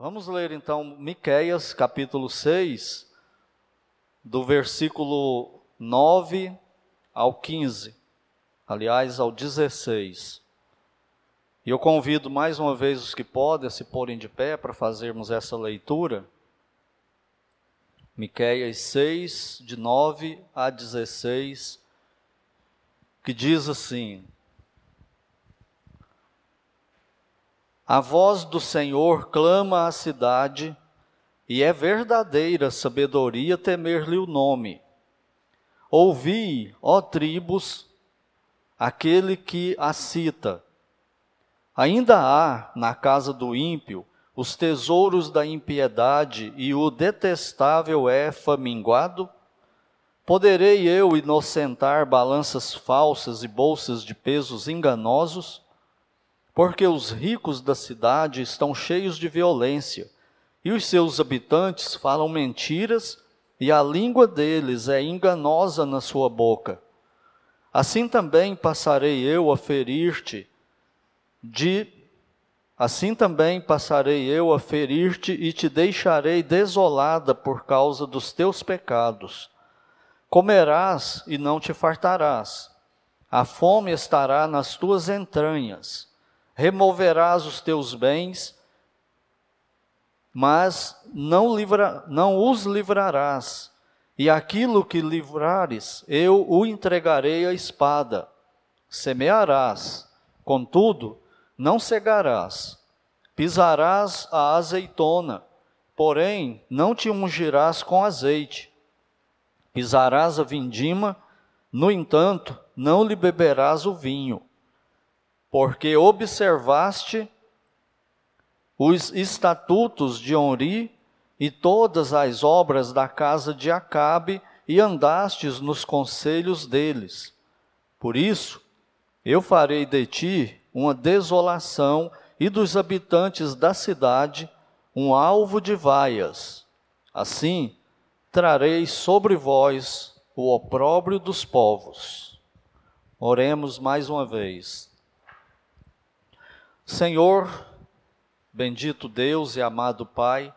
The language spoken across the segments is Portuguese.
Vamos ler então Miqueias, capítulo 6, do versículo 9 ao 15, aliás, ao 16. E eu convido mais uma vez os que podem se porem de pé para fazermos essa leitura. Miqueias 6, de 9 a 16, que diz assim: A voz do Senhor clama à cidade, e é verdadeira sabedoria temer-lhe o nome. Ouvi, ó tribos, aquele que a cita. Ainda há na casa do ímpio os tesouros da impiedade e o detestável é faminguado? Poderei eu inocentar balanças falsas e bolsas de pesos enganosos? Porque os ricos da cidade estão cheios de violência, e os seus habitantes falam mentiras, e a língua deles é enganosa na sua boca. Assim também passarei eu a ferir-te de Assim também passarei eu a ferir-te e te deixarei desolada por causa dos teus pecados. Comerás e não te fartarás. A fome estará nas tuas entranhas removerás os teus bens, mas não, livra, não os livrarás, e aquilo que livrares, eu o entregarei à espada. Semearás, contudo, não cegarás, pisarás a azeitona, porém não te ungirás com azeite. Pisarás a vindima, no entanto, não lhe beberás o vinho porque observaste os estatutos de Onri e todas as obras da casa de Acabe e andastes nos conselhos deles. Por isso, eu farei de ti uma desolação e dos habitantes da cidade um alvo de vaias. Assim, trarei sobre vós o opróbrio dos povos. Oremos mais uma vez. Senhor, bendito Deus e amado Pai,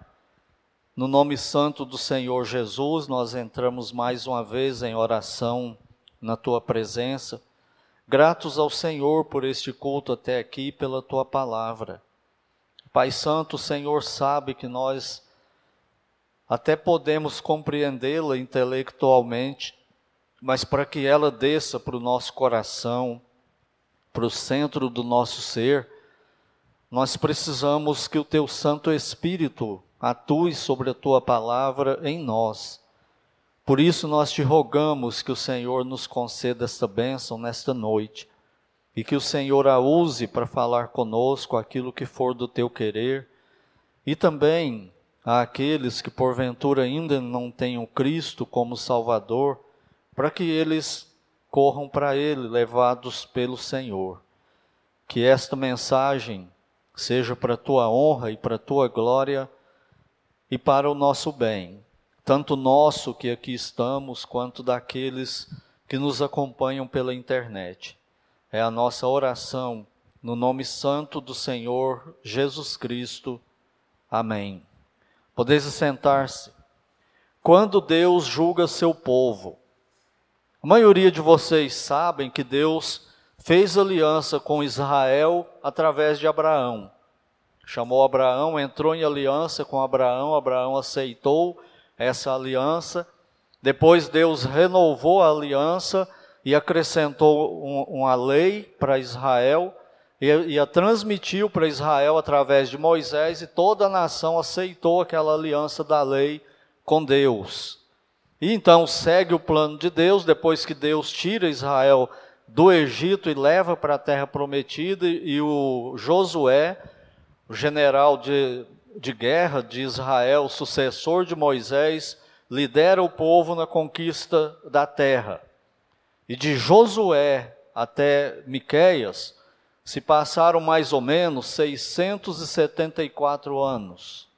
no nome santo do Senhor Jesus, nós entramos mais uma vez em oração na tua presença, gratos ao Senhor por este culto até aqui, pela tua palavra. Pai Santo, o Senhor sabe que nós até podemos compreendê-la intelectualmente, mas para que ela desça para o nosso coração, para o centro do nosso ser, nós precisamos que o teu Santo Espírito atue sobre a tua palavra em nós. Por isso nós te rogamos que o Senhor nos conceda esta bênção nesta noite e que o Senhor a use para falar conosco aquilo que for do teu querer e também àqueles que porventura ainda não tenham Cristo como Salvador, para que eles corram para Ele, levados pelo Senhor. Que esta mensagem seja para a tua honra e para a tua glória e para o nosso bem, tanto nosso que aqui estamos, quanto daqueles que nos acompanham pela internet. É a nossa oração no nome santo do Senhor Jesus Cristo. Amém. Podeis sentar-se. Quando Deus julga seu povo, a maioria de vocês sabem que Deus fez aliança com Israel através de Abraão. Chamou Abraão, entrou em aliança com Abraão, Abraão aceitou essa aliança. Depois Deus renovou a aliança e acrescentou um, uma lei para Israel e, e a transmitiu para Israel através de Moisés e toda a nação aceitou aquela aliança da lei com Deus. E então segue o plano de Deus, depois que Deus tira Israel do Egito e leva para a terra prometida, e o Josué, o general de, de guerra de Israel, sucessor de Moisés, lidera o povo na conquista da terra. E de Josué até Miqueias se passaram mais ou menos 674 anos.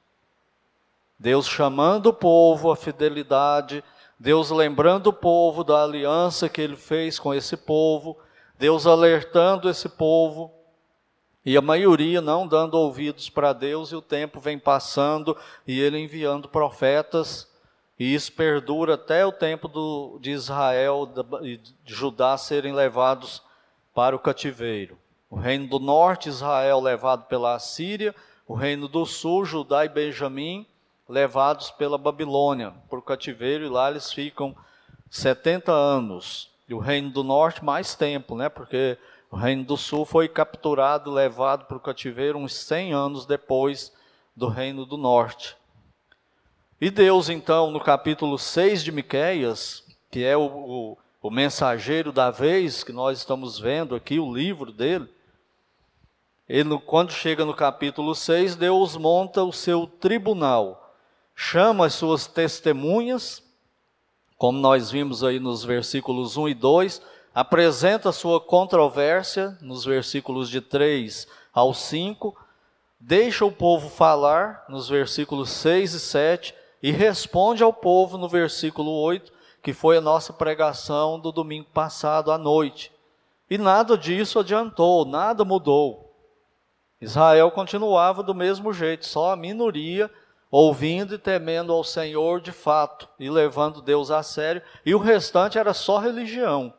Deus chamando o povo à fidelidade, Deus lembrando o povo da aliança que ele fez com esse povo, Deus alertando esse povo, E a maioria não dando ouvidos para Deus, e o tempo vem passando, e ele enviando profetas, e isso perdura até o tempo do, de Israel e de Judá serem levados para o cativeiro. O reino do norte, Israel, levado pela Assíria, o reino do sul, Judá e Benjamim, levados pela Babilônia o cativeiro, e lá eles ficam 70 anos. E o reino do norte, mais tempo, né? Porque o reino do sul foi capturado, levado para o cativeiro uns 100 anos depois do reino do norte. E Deus, então, no capítulo 6 de Miqueias, que é o, o, o mensageiro da vez, que nós estamos vendo aqui, o livro dele, ele, quando chega no capítulo 6, Deus monta o seu tribunal, chama as suas testemunhas, como nós vimos aí nos versículos 1 e 2, apresenta sua controvérsia nos versículos de 3 ao 5, deixa o povo falar nos versículos 6 e 7 e responde ao povo no versículo 8, que foi a nossa pregação do domingo passado à noite. E nada disso adiantou, nada mudou. Israel continuava do mesmo jeito, só a minoria ouvindo e temendo ao Senhor de fato e levando Deus a sério, e o restante era só religião.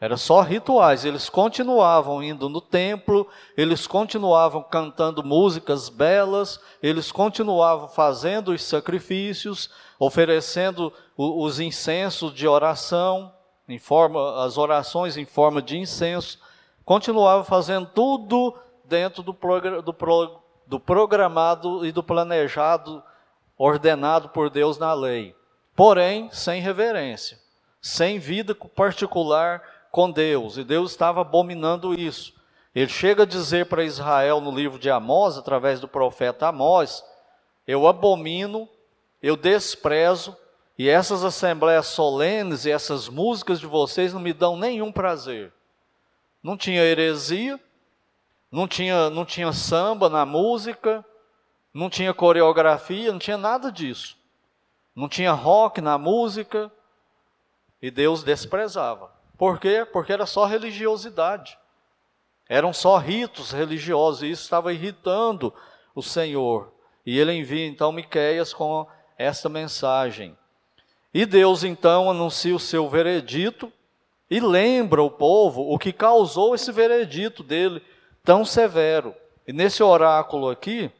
Era só rituais, eles continuavam indo no templo, eles continuavam cantando músicas belas, eles continuavam fazendo os sacrifícios, oferecendo os incensos de oração, em forma, as orações em forma de incenso, continuavam fazendo tudo dentro do, do, do programado e do planejado, ordenado por Deus na lei. Porém, sem reverência, sem vida particular com Deus. E Deus estava abominando isso. Ele chega a dizer para Israel no livro de Amós, através do profeta Amós: Eu abomino, eu desprezo, e essas assembleias solenes e essas músicas de vocês não me dão nenhum prazer. Não tinha heresia, não tinha, não tinha samba na música, não tinha coreografia, não tinha nada disso. Não tinha rock na música, e Deus desprezava. Por quê? Porque era só religiosidade. Eram só ritos religiosos, e isso estava irritando o Senhor. E ele envia então Miqueias com esta mensagem. E Deus então anuncia o seu veredito e lembra o povo o que causou esse veredito dele tão severo. E nesse oráculo aqui,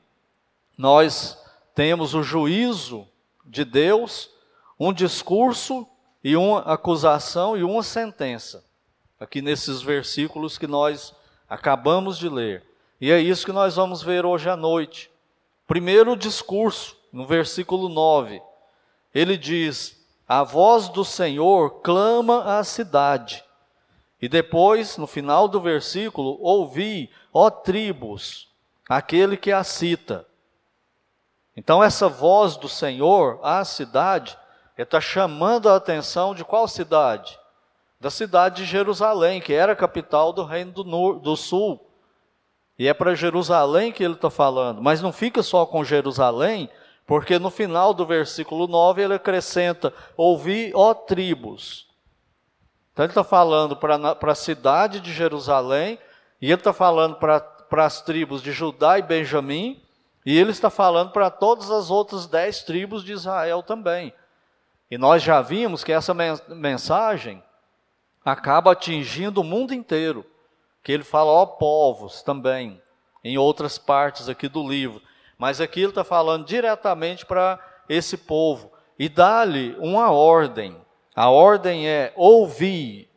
nós temos o juízo de Deus, um discurso e uma acusação e uma sentença. Aqui nesses versículos que nós acabamos de ler. E é isso que nós vamos ver hoje à noite. Primeiro o discurso, no versículo 9. Ele diz: A voz do Senhor clama à cidade e depois, no final do versículo, ouvi, ó tribos, aquele que a cita. Então, essa voz do Senhor à cidade, está chamando a atenção de qual cidade? Da cidade de Jerusalém, que era a capital do Reino do, do Sul. E é para Jerusalém que ele está falando. Mas não fica só com Jerusalém, porque no final do versículo 9 ele acrescenta: Ouvi, ó tribos. Então ele está falando para a cidade de Jerusalém, e ele está falando para as tribos de Judá e Benjamim, e ele está falando para todas as outras dez tribos de Israel também. E nós já vimos que essa mensagem acaba atingindo o mundo inteiro, que ele fala, ó povos também, em outras partes aqui do livro. Mas aqui ele está falando diretamente para esse povo e dá-lhe uma ordem. A ordem é ouvir.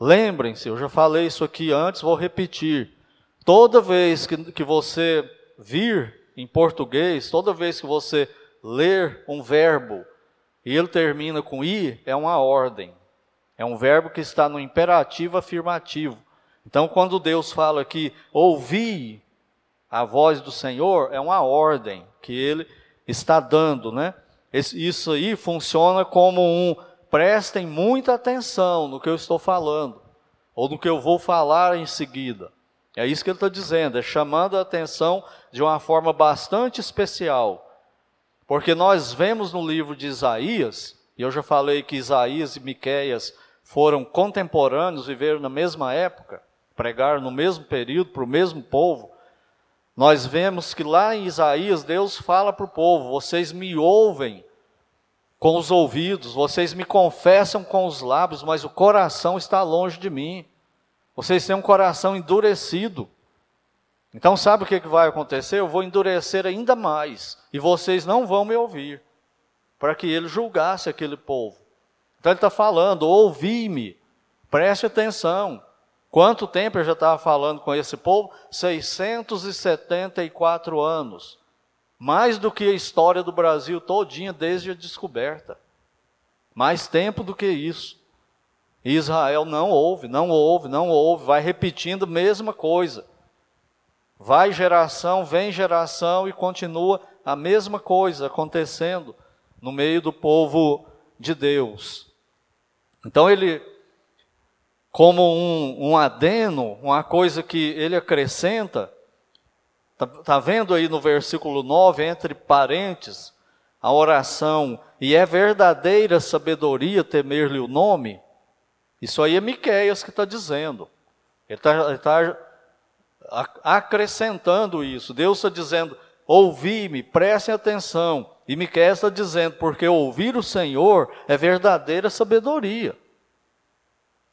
Lembrem-se, eu já falei isso aqui antes, vou repetir. Toda vez que, que você vir em português, toda vez que você ler um verbo e ele termina com i, é uma ordem. É um verbo que está no imperativo afirmativo. Então, quando Deus fala aqui, ouvir a voz do Senhor, é uma ordem que ele está dando, né? Isso aí funciona como um prestem muita atenção no que eu estou falando, ou no que eu vou falar em seguida. É isso que ele está dizendo, é chamando a atenção de uma forma bastante especial. Porque nós vemos no livro de Isaías, e eu já falei que Isaías e Miqueias foram contemporâneos, viveram na mesma época, pregaram no mesmo período para o mesmo povo, nós vemos que lá em Isaías Deus fala para o povo: vocês me ouvem com os ouvidos, vocês me confessam com os lábios, mas o coração está longe de mim. Vocês têm um coração endurecido. Então, sabe o que vai acontecer? Eu vou endurecer ainda mais, e vocês não vão me ouvir, para que ele julgasse aquele povo. Então, ele está falando: ouvi-me, preste atenção. Quanto tempo eu já estava falando com esse povo? 674 anos. Mais do que a história do Brasil todinha desde a descoberta. Mais tempo do que isso. Israel não ouve, não ouve, não ouve, vai repetindo a mesma coisa. Vai geração, vem geração e continua a mesma coisa acontecendo no meio do povo de Deus. Então ele como um, um adeno, uma coisa que ele acrescenta. Está tá vendo aí no versículo 9, entre parênteses, a oração, e é verdadeira sabedoria temer-lhe o nome? Isso aí é Miqueias que está dizendo. Ele está tá acrescentando isso. Deus está dizendo, ouvi-me, prestem atenção. E Miqueias está dizendo, porque ouvir o Senhor é verdadeira sabedoria.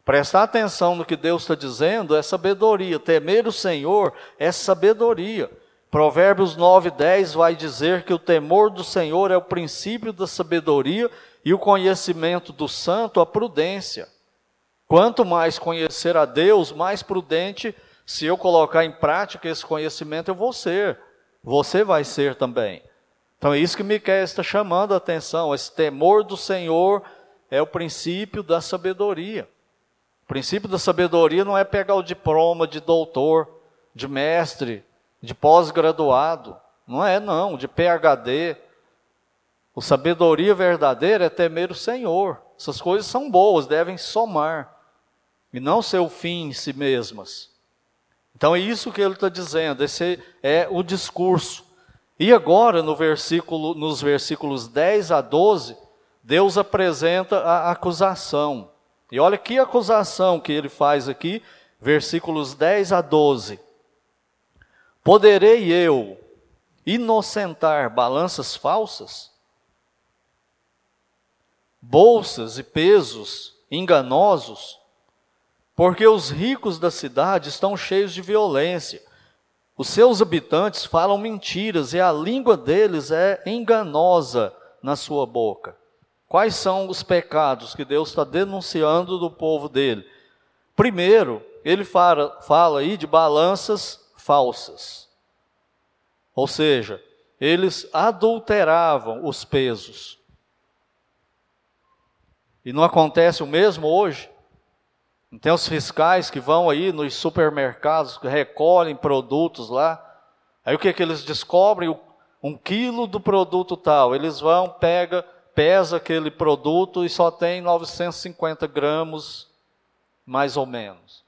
Prestar atenção no que Deus está dizendo é sabedoria. Temer o Senhor é sabedoria. Provérbios 9, 10 vai dizer que o temor do Senhor é o princípio da sabedoria e o conhecimento do santo a prudência. Quanto mais conhecer a Deus, mais prudente, se eu colocar em prática esse conhecimento, eu vou ser. Você vai ser também. Então é isso que Miquel está chamando a atenção. Esse temor do Senhor é o princípio da sabedoria. O princípio da sabedoria não é pegar o diploma de doutor, de mestre, de pós-graduado. Não é, não, de PhD. O sabedoria verdadeira é temer o Senhor. Essas coisas são boas, devem somar, e não ser o fim em si mesmas. Então é isso que ele está dizendo, esse é o discurso. E agora, no versículo, nos versículos 10 a 12, Deus apresenta a acusação. E olha que acusação que ele faz aqui, versículos 10 a 12. Poderei eu inocentar balanças falsas? Bolsas e pesos enganosos? Porque os ricos da cidade estão cheios de violência. Os seus habitantes falam mentiras e a língua deles é enganosa na sua boca. Quais são os pecados que Deus está denunciando do povo dele? Primeiro, ele fala, fala aí de balanças falsas. Ou seja, eles adulteravam os pesos. E não acontece o mesmo hoje? Não tem os fiscais que vão aí nos supermercados, que recolhem produtos lá. Aí o que, é que eles descobrem? Um quilo do produto tal. Eles vão, pega pesa aquele produto e só tem 950 gramas, mais ou menos.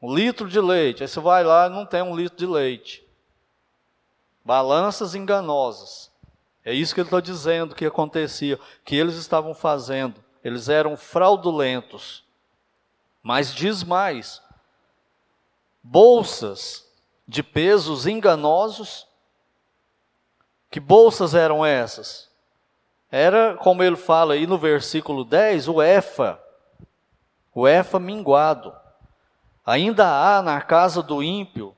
Um litro de leite, aí você vai lá e não tem um litro de leite. Balanças enganosas. É isso que ele está dizendo que acontecia, que eles estavam fazendo. Eles eram fraudulentos. Mas diz mais: bolsas de pesos enganosos que bolsas eram essas? Era, como ele fala aí no versículo 10, o Efa, o Efa minguado. Ainda há na casa do ímpio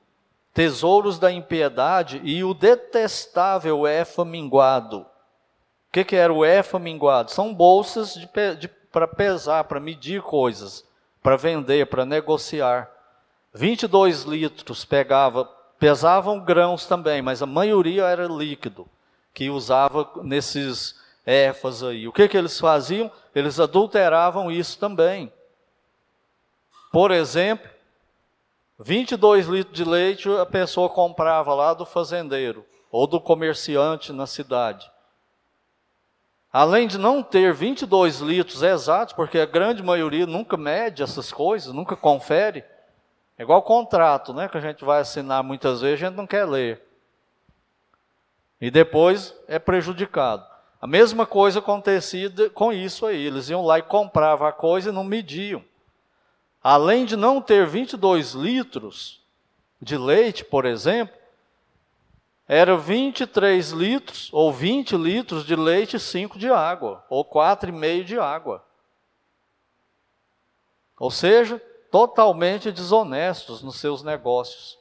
tesouros da impiedade e o detestável Efa minguado. O que, que era o Efa minguado? São bolsas para pesar, para medir coisas, para vender, para negociar. 22 litros pegava Pesavam grãos também, mas a maioria era líquido, que usava nesses éfas aí. O que, que eles faziam? Eles adulteravam isso também. Por exemplo, 22 litros de leite a pessoa comprava lá do fazendeiro ou do comerciante na cidade. Além de não ter 22 litros exatos, porque a grande maioria nunca mede essas coisas, nunca confere, é igual contrato, né? Que a gente vai assinar muitas vezes, a gente não quer ler. E depois é prejudicado. A mesma coisa acontecia com isso aí. Eles iam lá e compravam a coisa e não mediam. além de não ter 22 litros de leite, por exemplo, era 23 litros ou 20 litros de leite e 5 de água, ou 4,5 de água. Ou seja, totalmente desonestos nos seus negócios,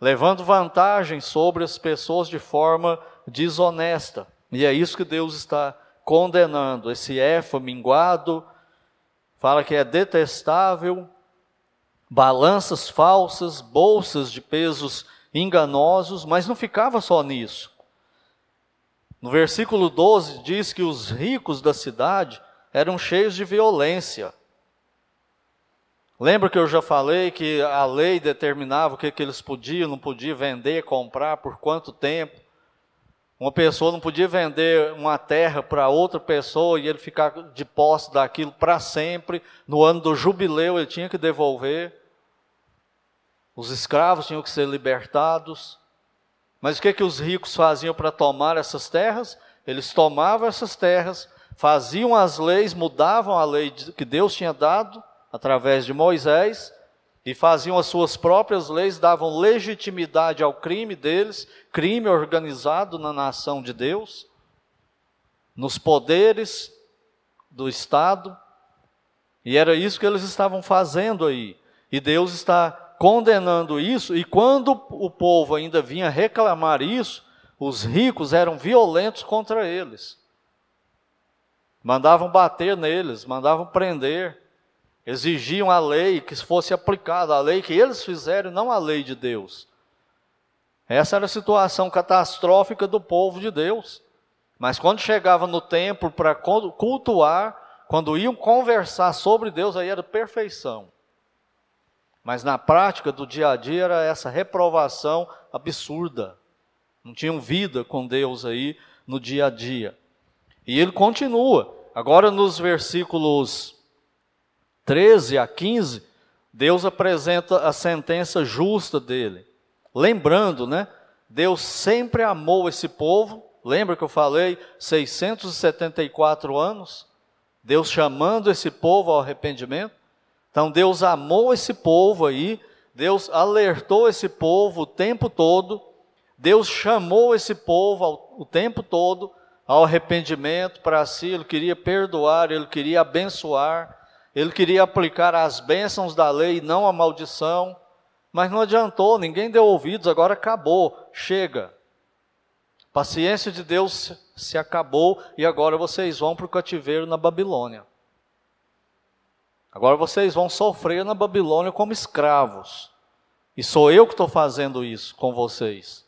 levando vantagem sobre as pessoas de forma desonesta. E é isso que Deus está condenando. Esse efa minguado, fala que é detestável, balanças falsas, bolsas de pesos enganosos, mas não ficava só nisso. No versículo 12 diz que os ricos da cidade eram cheios de violência. Lembra que eu já falei que a lei determinava o que, que eles podiam, não podiam vender, comprar, por quanto tempo. Uma pessoa não podia vender uma terra para outra pessoa e ele ficar de posse daquilo para sempre. No ano do jubileu ele tinha que devolver. Os escravos tinham que ser libertados. Mas o que, que os ricos faziam para tomar essas terras? Eles tomavam essas terras, faziam as leis, mudavam a lei que Deus tinha dado através de Moisés e faziam as suas próprias leis, davam legitimidade ao crime deles, crime organizado na nação de Deus, nos poderes do Estado, e era isso que eles estavam fazendo aí. E Deus está condenando isso, e quando o povo ainda vinha reclamar isso, os ricos eram violentos contra eles. Mandavam bater neles, mandavam prender, exigiam a lei que fosse aplicada, a lei que eles fizeram, não a lei de Deus. Essa era a situação catastrófica do povo de Deus. Mas quando chegava no templo para cultuar, quando iam conversar sobre Deus, aí era perfeição. Mas na prática do dia a dia era essa reprovação absurda. Não tinham vida com Deus aí no dia a dia. E ele continua. Agora nos versículos 13 a 15, Deus apresenta a sentença justa dele. Lembrando, né? Deus sempre amou esse povo. Lembra que eu falei 674 anos? Deus chamando esse povo ao arrependimento. Então Deus amou esse povo aí, Deus alertou esse povo o tempo todo, Deus chamou esse povo ao, o tempo todo ao arrependimento para si, ele queria perdoar, ele queria abençoar, ele queria aplicar as bênçãos da lei não a maldição, mas não adiantou, ninguém deu ouvidos, agora acabou, chega. Paciência de Deus se acabou e agora vocês vão para o cativeiro na Babilônia. Agora vocês vão sofrer na Babilônia como escravos. E sou eu que estou fazendo isso com vocês.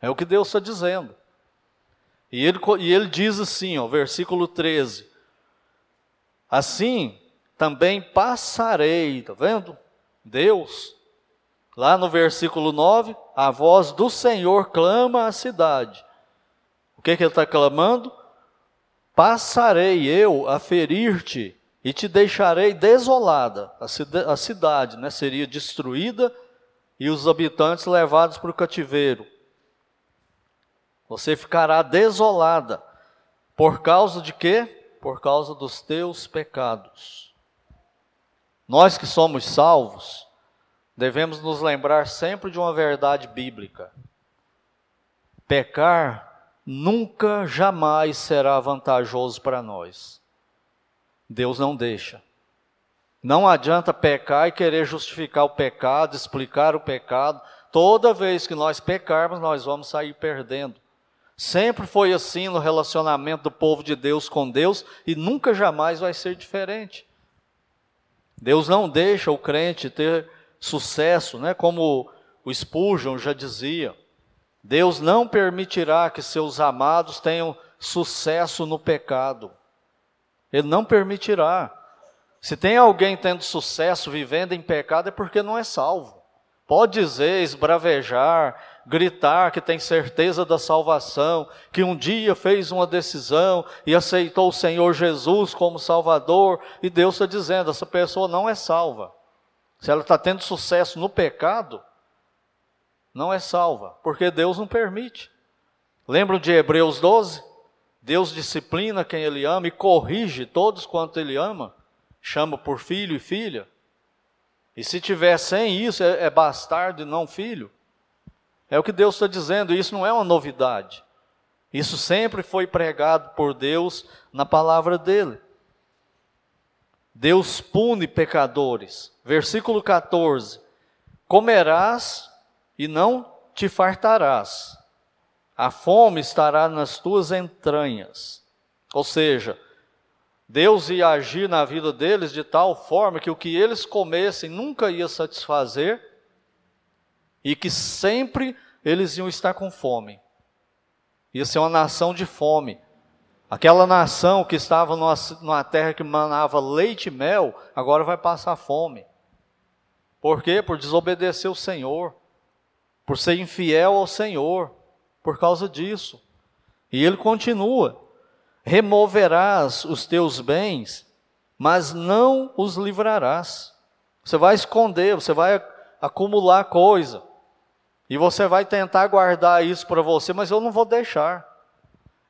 É o que Deus está dizendo. E ele, e ele diz assim, ó, versículo 13: Assim também passarei, está vendo? Deus, lá no versículo 9, a voz do Senhor clama à cidade. O que, que ele está clamando? Passarei eu a ferir-te e te deixarei desolada. A, cidade né, seria destruída e os habitantes levados para o cativeiro. Você ficará desolada. Por causa de quê? Por causa dos teus pecados. Nós que somos salvos, devemos nos lembrar sempre de uma verdade bíblica. Pecar nunca, jamais será vantajoso para nós. Deus não deixa. Não adianta pecar e querer justificar o pecado, explicar o pecado. Toda vez que nós pecarmos, nós vamos sair perdendo. Sempre foi assim no relacionamento do povo de Deus com Deus e nunca jamais vai ser diferente. Deus não deixa o crente ter sucesso, né? como o Spurgeon já dizia. Deus não permitirá que seus amados tenham sucesso no pecado. Ele não permitirá. Se tem alguém tendo sucesso vivendo em pecado, é porque não é salvo. Pode dizer, esbravejar, gritar que tem certeza da salvação, que um dia fez uma decisão e aceitou o Senhor Jesus como Salvador, e Deus está dizendo: essa pessoa não é salva. Se ela está tendo sucesso no pecado, não é salva, porque Deus não permite. Lembram de Hebreus 12? Deus disciplina quem Ele ama e corrige todos quanto Ele ama, chama por filho e filha. E se tiver sem isso, é, é bastardo e não filho. É o que Deus está dizendo, isso não é uma novidade. Isso sempre foi pregado por Deus na palavra dele. Deus pune pecadores. Versículo 14: Comerás e não te fartarás, a fome estará nas tuas entranhas. Ou seja, Deus ia agir na vida deles de tal forma que o que eles comessem nunca ia satisfazer e que sempre eles iam estar com fome. Ia ser uma nação de fome. Aquela nação que estava numa, numa terra que manava leite e mel, agora vai passar fome. Por quê? Por desobedecer o Senhor, por ser infiel ao Senhor, por causa disso. E ele continua: removerás os teus bens, mas não os livrarás. Você vai esconder, você vai acumular coisa. E você vai tentar guardar isso para você, mas eu não vou deixar.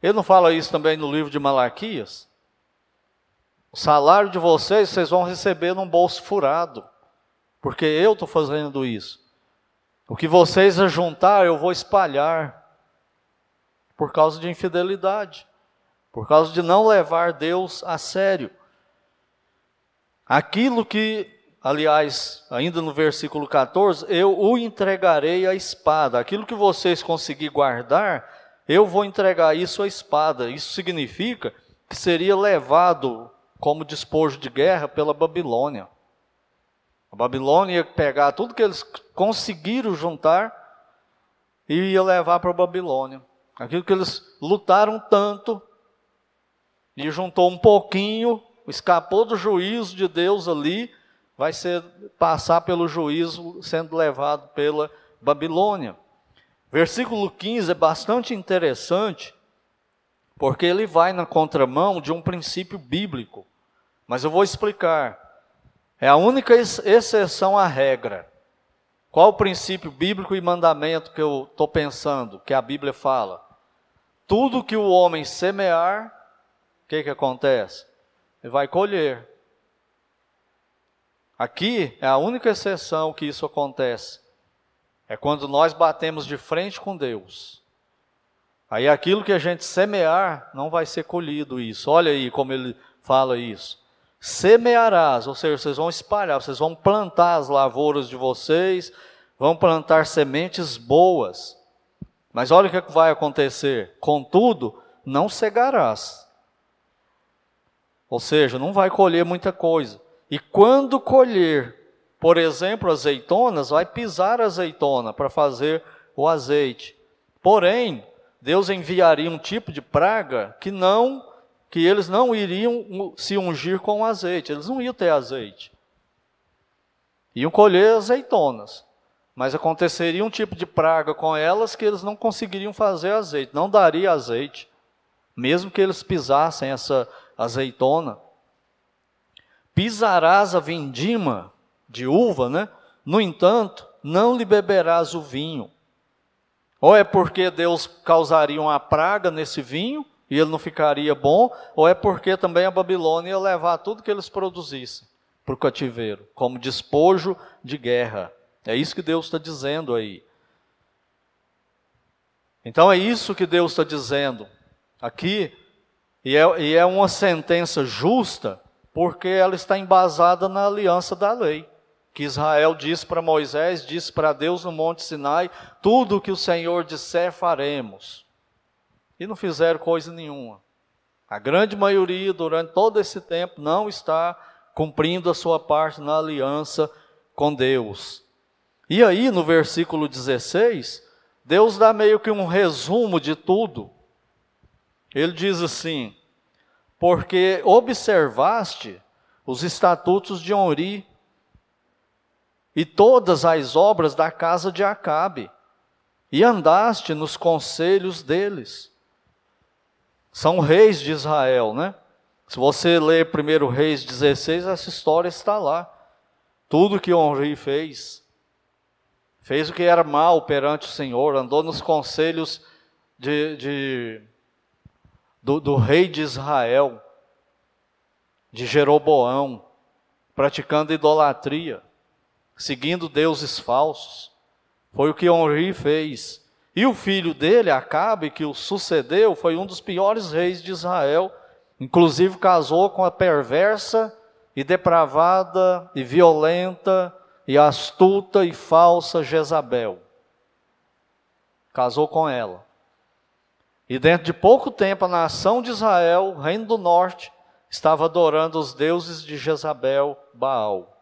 Ele não fala isso também no livro de Malaquias? O salário de vocês, vocês vão receber num bolso furado, porque eu estou fazendo isso. O que vocês ajuntar, eu vou espalhar, por causa de infidelidade, por causa de não levar Deus a sério. Aquilo que, aliás, ainda no versículo 14, eu o entregarei à espada. Aquilo que vocês conseguirem guardar, eu vou entregar isso à espada. Isso significa que seria levado como despojo de guerra pela Babilônia. A Babilônia ia pegar tudo que eles conseguiram juntar e ia levar para a Babilônia. Aquilo que eles lutaram tanto e juntou um pouquinho, escapou do juízo de Deus ali, vai ser passar pelo juízo sendo levado pela Babilônia. Versículo 15 é bastante interessante, porque ele vai na contramão de um princípio bíblico. Mas eu vou explicar. É a única exceção à regra. Qual o princípio bíblico e mandamento que eu estou pensando, que a Bíblia fala? Tudo que o homem semear, o que, que acontece? Ele vai colher. Aqui é a única exceção que isso acontece. É quando nós batemos de frente com Deus. Aí aquilo que a gente semear não vai ser colhido isso. Olha aí como ele fala isso. Semearás, ou seja, vocês vão espalhar, vocês vão plantar as lavouras de vocês, vão plantar sementes boas. Mas olha o que vai acontecer. Contudo, não cegarás. Ou seja, não vai colher muita coisa. E quando colher por exemplo, azeitonas, vai pisar azeitona para fazer o azeite. Porém, Deus enviaria um tipo de praga que não que eles não iriam se ungir com azeite, eles não iam ter azeite. Iam colher azeitonas, mas aconteceria um tipo de praga com elas que eles não conseguiriam fazer azeite, não daria azeite, mesmo que eles pisassem essa azeitona. Pisarás a vindima de uva, né? No entanto, não lhe beberás o vinho. Ou é porque Deus causaria uma praga nesse vinho e ele não ficaria bom, ou é porque também a Babilônia ia levar tudo que eles produzissem para o cativeiro, como despojo de guerra. É isso que Deus está dizendo aí. Então é isso que Deus está dizendo aqui, e é, e é uma sentença justa, porque ela está embasada na aliança da lei que Israel disse para Moisés, disse para Deus no Monte Sinai: tudo o que o Senhor disser, faremos. E não fizeram coisa nenhuma. A grande maioria, durante todo esse tempo, não está cumprindo a sua parte na aliança com Deus. E aí, no versículo 16, Deus dá meio que um resumo de tudo. Ele diz assim: Porque observaste os estatutos de Onri, e todas as obras da casa de Acabe, e andaste nos conselhos deles. São reis de Israel, né? Se você ler 1 Reis 16, essa história está lá. Tudo que Onri fez. Fez o que era mal perante o Senhor, andou nos conselhos de, de do, do rei de Israel, de Jeroboão, praticando idolatria. seguindo deuses falsos. Foi o que Henri fez. E o filho dele, Acabe, que o sucedeu, foi um dos piores reis de Israel. Inclusive casou com a perversa e depravada e violenta e astuta e falsa Jezabel. Casou com ela. E dentro de pouco tempo, a nação de Israel, o reino do norte, estava adorando os deuses de Jezabel, Baal,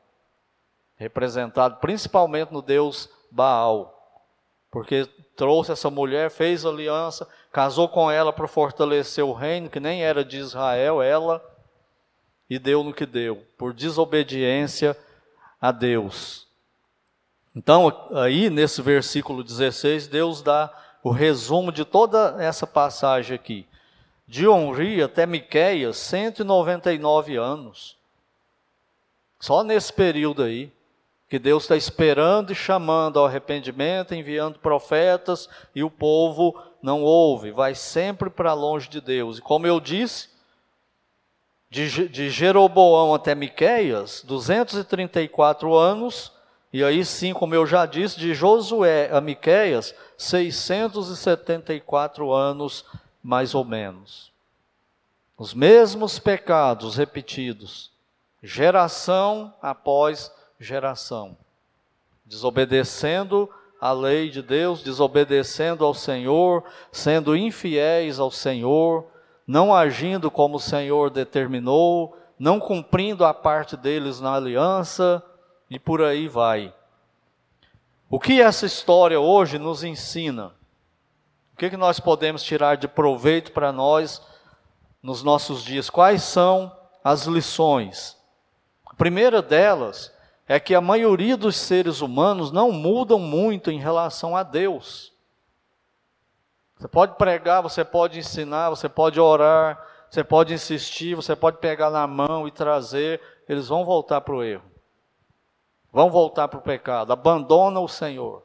representado principalmente no deus Baal, porque trouxe essa mulher, fez aliança, casou com ela para fortalecer o reino, que nem era de Israel, ela, e deu no que deu, por desobediência a Deus. Então, aí nesse versículo 16, Deus dá o resumo de toda essa passagem aqui. De Onri até Miqueias, 199 anos. Só nesse período aí, que Deus está esperando e chamando ao arrependimento, enviando profetas, e o povo não ouve, vai sempre para longe de Deus. E como eu disse, de, de Jeroboão até Miqueias, 234 anos, e aí sim, como eu já disse, de Josué a Miqueias, 674 anos mais ou menos. Os mesmos pecados repetidos, geração após geração, desobedecendo a lei de Deus, desobedecendo ao Senhor, sendo infiéis ao Senhor, não agindo como o Senhor determinou, não cumprindo a parte deles na aliança, e por aí vai. O que essa história hoje nos ensina? O que, que nós podemos tirar de proveito para nós nos nossos dias? Quais são as lições? A primeira delas é que a maioria dos seres humanos não mudam muito em relação a Deus. Você pode pregar, você pode ensinar, você pode orar, você pode insistir, você pode pegar na mão e trazer, eles vão voltar para o erro vão voltar para o pecado, abandonam o Senhor.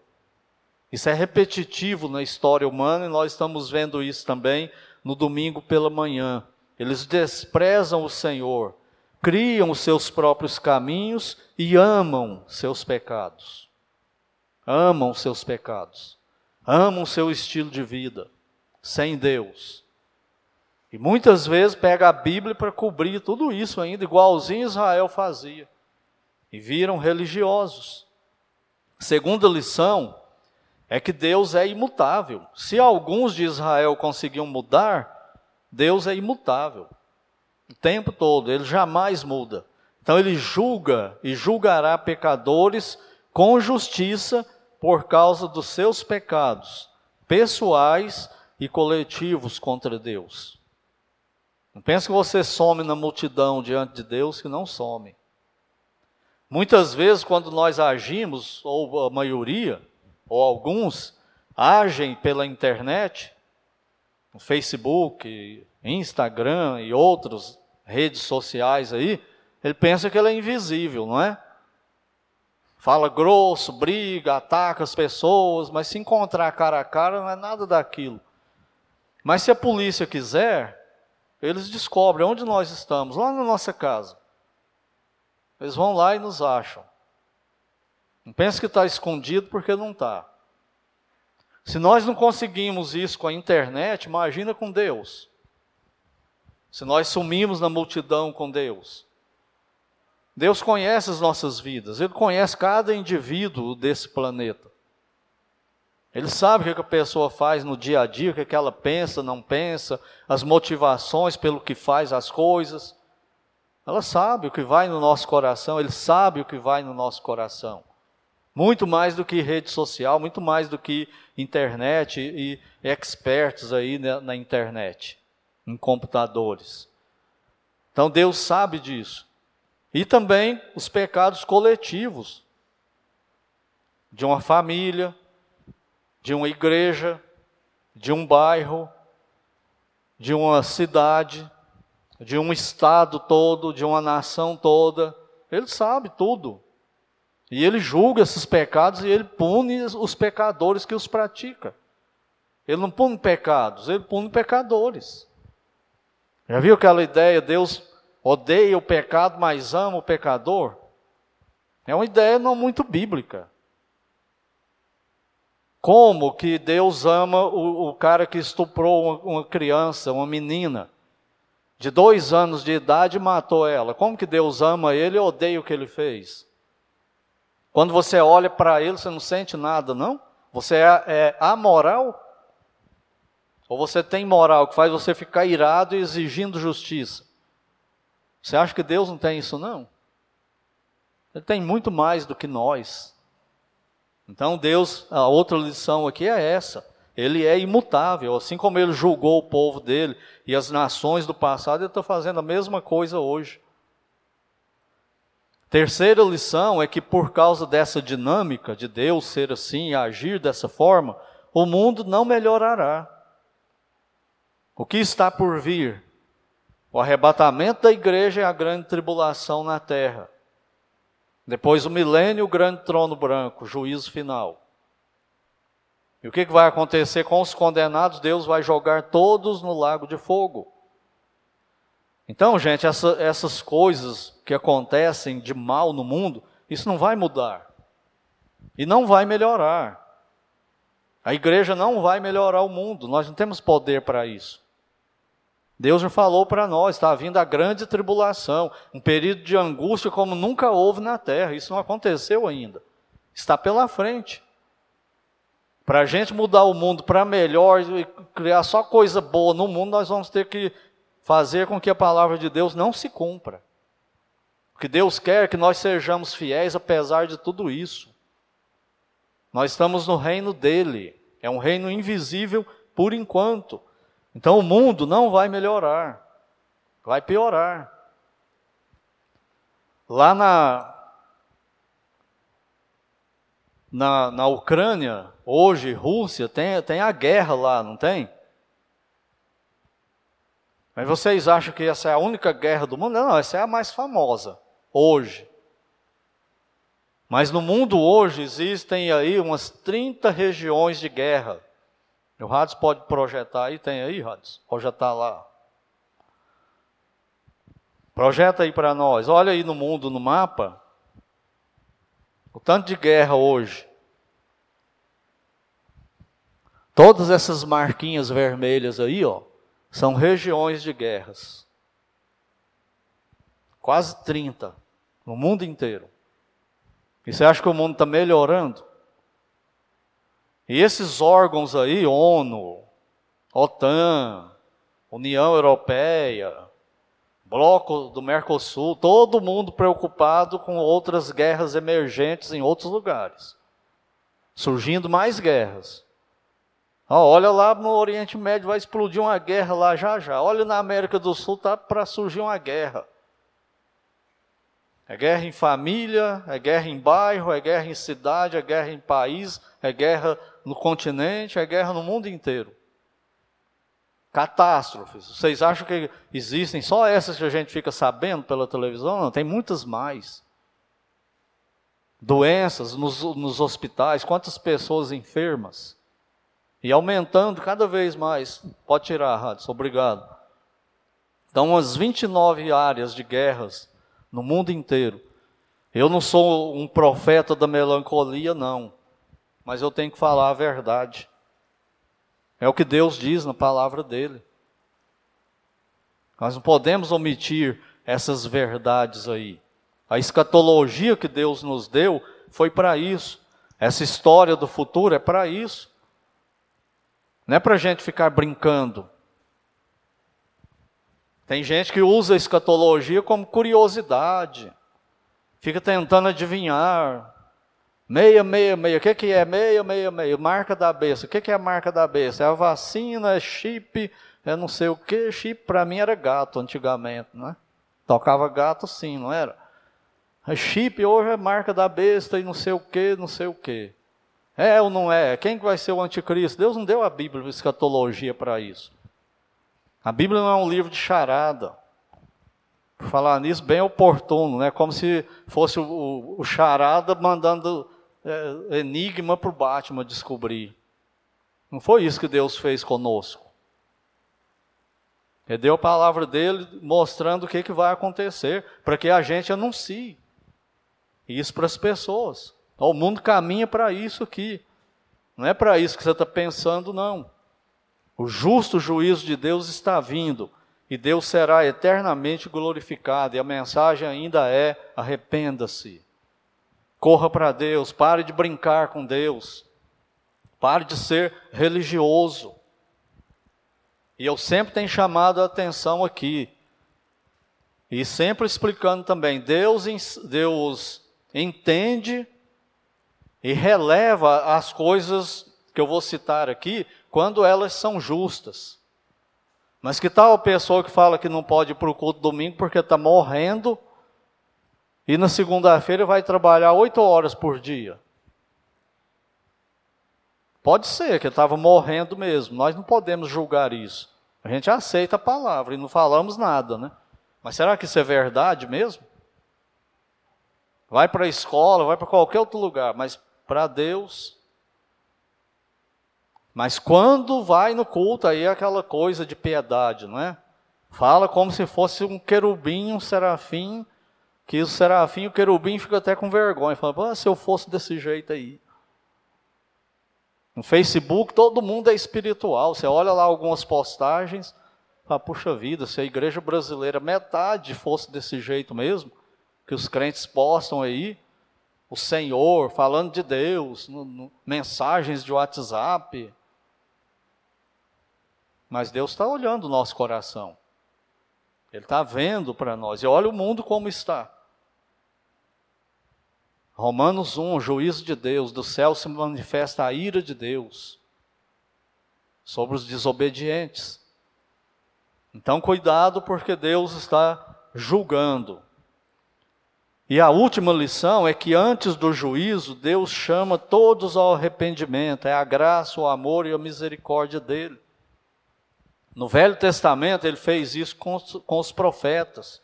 Isso é repetitivo na história humana e nós estamos vendo isso também no domingo pela manhã. Eles desprezam o Senhor, criam os seus próprios caminhos e amam seus pecados. Amam seus pecados. Amam seu estilo de vida sem Deus. E muitas vezes pega a Bíblia para cobrir tudo isso ainda, igualzinho Israel fazia e viram religiosos. Segunda lição é que Deus é imutável. Se alguns de Israel conseguiam mudar, Deus é imutável. O tempo todo, ele jamais muda. Então ele julga e julgará pecadores com justiça por causa dos seus pecados pessoais e coletivos contra Deus. Não pense que você some na multidão diante de Deus, que não some. Muitas vezes, quando nós agimos, ou a maioria, ou alguns, agem pela internet, no Facebook, Instagram e outras redes sociais aí, ele pensa que ele é invisível, não é? Fala grosso, briga, ataca as pessoas, mas se encontrar cara a cara não é nada daquilo. Mas se a polícia quiser, eles descobrem onde nós estamos, lá na nossa casa. Eles vão lá e nos acham. Não pense que está escondido porque não está. Se nós não conseguimos isso com a internet, imagina com Deus. Se nós sumimos na multidão com Deus. Deus conhece as nossas vidas, Ele conhece cada indivíduo desse planeta. Ele sabe o que a pessoa faz no dia a dia, o que ela pensa, não pensa, as motivações pelo que faz as coisas. Ela sabe o que vai no nosso coração, ele sabe o que vai no nosso coração. Muito mais do que rede social, muito mais do que internet e, experts aí na, na internet, em computadores. Então Deus sabe disso. E também os pecados coletivos de uma família, de uma igreja, de um bairro, de uma cidade, de um estado todo, de uma nação toda. Ele sabe tudo. E ele julga esses pecados e ele pune os pecadores que os pratica. Ele não pune pecados, ele pune pecadores. Já viu aquela ideia, Deus odeia o pecado, mas ama o pecador? É uma ideia não muito bíblica. Como que Deus ama o, o cara que estuprou uma, uma, criança, uma menina, de dois anos de idade matou ela? Como que Deus ama ele e odeia o que ele fez? Quando você olha para ele, você não sente nada, não? Você é, é amoral? Ou você tem moral que faz você ficar irado e exigindo justiça? Você acha que Deus não tem isso, não? Ele tem muito mais do que nós. Então, Deus, a outra lição aqui é essa. Ele é imutável, assim como ele julgou o povo dele e as nações do passado, ele está fazendo a mesma coisa hoje. Terceira lição é que por causa dessa dinâmica de Deus ser assim e agir dessa forma, o mundo não melhorará. O que está por vir? O arrebatamento da igreja e a grande tribulação na terra. Depois o milênio, o grande trono branco, juízo final. E o que vai acontecer com os condenados? Deus vai jogar todos no lago de fogo. Então, gente, essa, essas coisas que acontecem de mal no mundo, isso não vai mudar. E não vai melhorar. A igreja não vai melhorar o mundo, nós não temos poder para isso. Deus já falou para nós, está vindo a grande tribulação, um período de angústia como nunca houve na terra. Isso não aconteceu ainda. Está pela frente. Para a gente mudar o mundo para melhor e criar só coisa boa no mundo, nós vamos ter que fazer com que a palavra de Deus não se cumpra. Porque Deus quer que nós sejamos fiéis apesar de tudo isso. Nós estamos no reino dele. É um reino invisível por enquanto. Então o mundo não vai melhorar, vai piorar. Lá na, na, na Ucrânia, hoje, Rússia, tem, tem a guerra lá, não tem? Mas vocês acham que essa é a única guerra do mundo? Não, essa é a mais famosa, hoje. Mas no mundo hoje existem aí umas 30 regiões de guerra. O Rados pode projetar aí, tem aí? Ou já está lá? Projeta aí para nós. Olha aí no mundo, no mapa. O tanto de guerra hoje. Todas essas marquinhas vermelhas aí, ó, são regiões de guerras. Quase 30 no mundo inteiro. E você acha que o mundo está melhorando? E esses órgãos aí, ONU, OTAN, União Europeia, Bloco do Mercosul, todo mundo preocupado com outras guerras emergentes em outros lugares. Surgindo mais guerras. olha lá no Oriente Médio, vai explodir uma guerra lá já já. Olha na América do Sul, tá para surgir uma guerra. É guerra em família, é guerra em bairro, é guerra em cidade, é guerra em país, é guerra no continente, é guerra no mundo inteiro. Catástrofes. Vocês acham que existem só essas que a gente fica sabendo pela televisão? Não, tem muitas mais. Doenças nos, nos hospitais, quantas pessoas enfermas. E aumentando cada vez mais. Pode tirar, Radson, obrigado. Então, umas 29 áreas de guerras no mundo inteiro. Eu não sou um profeta da melancolia, não mas eu tenho que falar a verdade. É o que Deus diz na palavra dele. Nós não podemos omitir essas verdades aí. A escatologia que Deus nos deu foi para isso. Essa história do futuro é para isso. Não é para a gente ficar brincando. Tem gente que usa a escatologia como curiosidade, fica tentando adivinhar, Meia, meia, meia. O que, que é meia, meia, meia? Marca da besta. O que, que é a marca da besta? É a vacina, é chip, é não sei o que. Chip para mim era gato antigamente, né? Tocava gato sim, não era? A chip hoje é marca da besta e não sei o que, não sei o que. É ou não é? Quem que vai ser o anticristo? Deus não deu a Bíblia, a escatologia para isso. A Bíblia não é um livro de charada. Por falar nisso, bem oportuno, né? Como se fosse o, o charada mandando é, enigma para o Batman descobrir. Não foi isso que Deus fez conosco. Ele deu a palavra dele mostrando o que, que vai acontecer, para que a gente anuncie. isso para as pessoas. O mundo caminha para isso aqui. Não é para isso que você está pensando, não. O justo juízo de Deus está vindo e Deus será eternamente glorificado. E a mensagem ainda é: arrependa-se. Corra para Deus, pare de brincar com Deus. Pare de ser religioso. E eu sempre tenho chamado a atenção aqui. E sempre explicando também, Deus, Deus entende e releva as coisas que eu vou citar aqui quando elas são justas. Mas que tal a pessoa que fala que não pode ir para o culto domingo porque está morrendo e na segunda-feira vai trabalhar oito horas por dia? Pode ser que estava morrendo mesmo, nós não podemos julgar isso. A gente aceita a palavra e não falamos nada, né? Mas será que isso é verdade mesmo? Vai para a escola, vai para qualquer outro lugar, mas para Deus. Mas quando vai no culto, aí é aquela coisa de piedade, não é? Fala como se fosse um querubim, um serafim, que o serafim e o querubim ficam até com vergonha. Fala, ah, se eu fosse desse jeito aí. No Facebook todo mundo é espiritual. Você olha lá algumas postagens, fala, puxa vida, se a igreja brasileira metade fosse desse jeito mesmo, que os crentes postam aí, o Senhor, falando de Deus, no, no, mensagens de WhatsApp. Mas Deus está olhando o nosso coração. Ele está vendo para nós. E olha o mundo como está. Romanos 1, o juízo de Deus, do céu se manifesta a ira de Deus sobre os desobedientes. Então, cuidado, porque Deus está julgando. E a última lição é que antes do juízo, Deus chama todos ao arrependimento, é a graça, o amor e a misericórdia dele. No Velho Testamento, ele fez isso com os, com os profetas.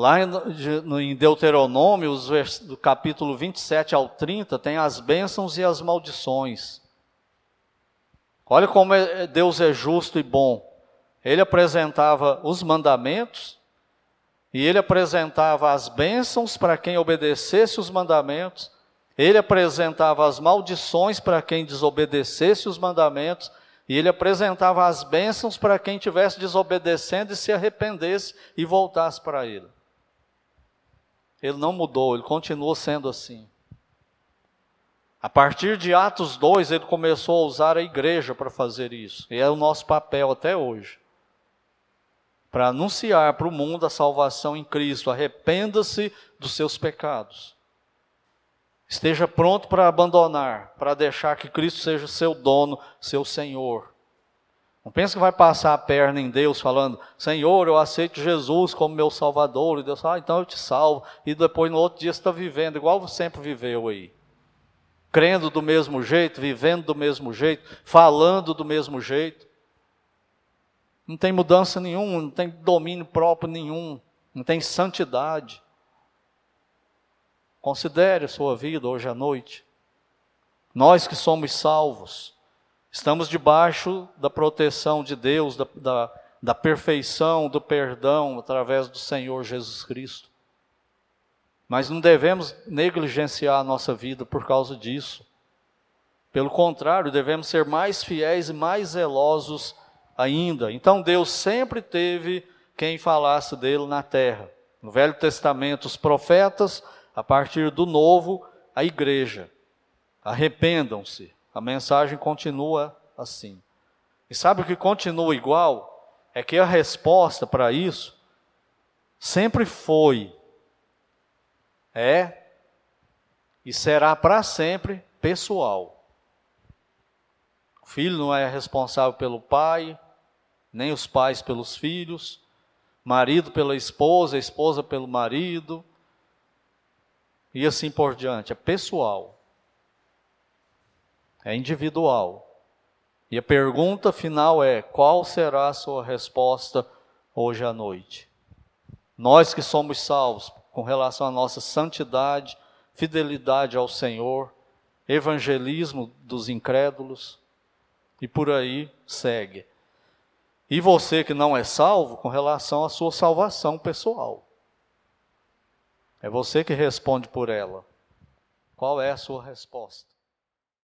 Lá em Deuteronômio, do capítulo 27 ao 30, tem as bênçãos e as maldições. Olha como é, Deus é justo e bom. Ele apresentava os mandamentos e ele apresentava as bênçãos para quem obedecesse os mandamentos, ele apresentava as maldições para quem desobedecesse os mandamentos, e ele apresentava as bênçãos para quem estivesse desobedecendo e se arrependesse e voltasse para ele. Ele não mudou, ele continuou sendo assim. A partir de Atos 2, ele começou a usar a igreja para fazer isso, e é o nosso papel até hoje para anunciar para o mundo a salvação em Cristo. Arrependa-se dos seus pecados. Esteja pronto para abandonar, para deixar que Cristo seja seu dono, seu Senhor. Não pense que vai passar a perna em Deus falando, Senhor, eu aceito Jesus como meu Salvador. E Deus fala, ah, então eu te salvo. E depois no outro dia você está vivendo igual você sempre viveu aí. Crendo do mesmo jeito, vivendo do mesmo jeito, falando do mesmo jeito. Não tem mudança nenhuma, não tem domínio próprio nenhum, não tem santidade. Considere a sua vida hoje à noite. Nós que somos salvos, estamos debaixo da proteção de Deus, da, da, da perfeição, do perdão através do Senhor Jesus Cristo. Mas não devemos negligenciar a nossa vida por causa disso. Pelo contrário, devemos ser mais fiéis e mais zelosos ainda. Então Deus sempre teve quem falasse dele na terra. No Velho Testamento, os profetas, a partir do Novo, a igreja. Arrependam-se. A mensagem continua assim. E sabe o que continua igual? É que a resposta para isso sempre foi, é e será para sempre pessoal. O filho não é responsável pelo pai, nem os pais pelos filhos, marido pela esposa, esposa pelo marido, e assim por diante. É pessoal, é individual. E a pergunta final é: qual será a sua resposta hoje à noite? Nós que somos salvos com relação à nossa santidade, fidelidade ao Senhor, evangelismo dos incrédulos, e por aí segue. E você que não é salvo, com relação à sua salvação pessoal. É você que responde por ela. Qual é a sua resposta?